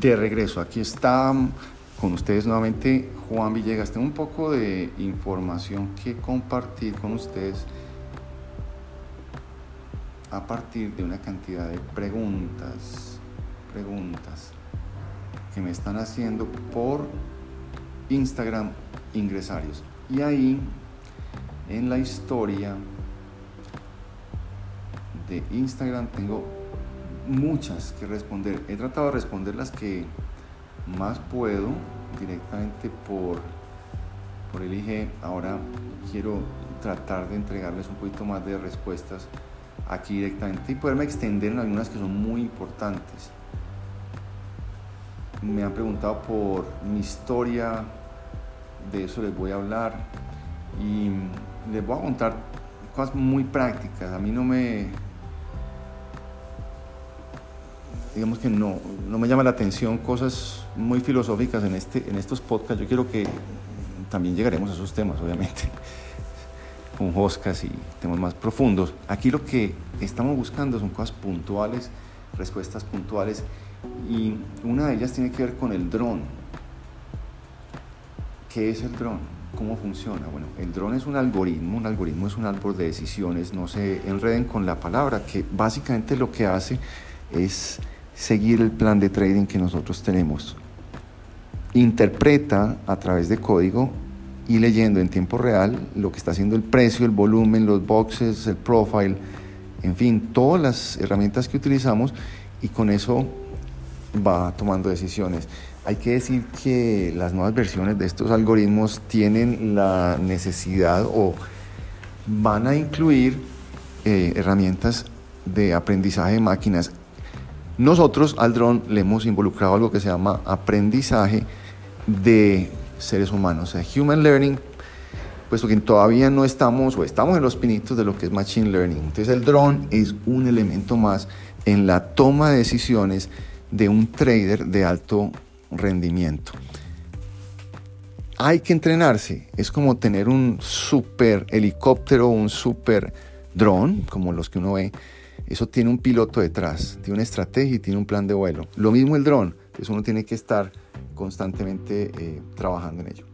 de regreso, aquí está con ustedes nuevamente Juan Villegas. Tengo un poco de información que compartir con ustedes a partir de una cantidad de preguntas, preguntas que me están haciendo por Instagram ingresarios. Y ahí, en la historia de Instagram, tengo muchas que responder. He tratado de responder las que más puedo directamente por, por el IG. Ahora quiero tratar de entregarles un poquito más de respuestas aquí directamente y poderme extender en algunas que son muy importantes. Me han preguntado por mi historia, de eso les voy a hablar y les voy a contar cosas muy prácticas. A mí no me, digamos que no, no me llama la atención cosas muy filosóficas en, este, en estos podcasts. Yo quiero que también llegaremos a esos temas, obviamente, con Joscas y temas más profundos. Aquí lo que estamos buscando son cosas puntuales, respuestas puntuales, y una de ellas tiene que ver con el dron. ¿Qué es el dron? ¿Cómo funciona? Bueno, el dron es un algoritmo, un algoritmo es un árbol de decisiones, no se enreden con la palabra, que básicamente lo que hace es seguir el plan de trading que nosotros tenemos. Interpreta a través de código y leyendo en tiempo real lo que está haciendo el precio, el volumen, los boxes, el profile, en fin, todas las herramientas que utilizamos y con eso va tomando decisiones. Hay que decir que las nuevas versiones de estos algoritmos tienen la necesidad o van a incluir eh, herramientas de aprendizaje de máquinas nosotros al dron le hemos involucrado algo que se llama aprendizaje de seres humanos, o sea, human learning, puesto que todavía no estamos o estamos en los pinitos de lo que es machine learning. Entonces el dron es un elemento más en la toma de decisiones de un trader de alto rendimiento. Hay que entrenarse, es como tener un super helicóptero, un super dron, como los que uno ve eso tiene un piloto detrás, tiene una estrategia y tiene un plan de vuelo. Lo mismo el dron, eso uno tiene que estar constantemente eh, trabajando en ello.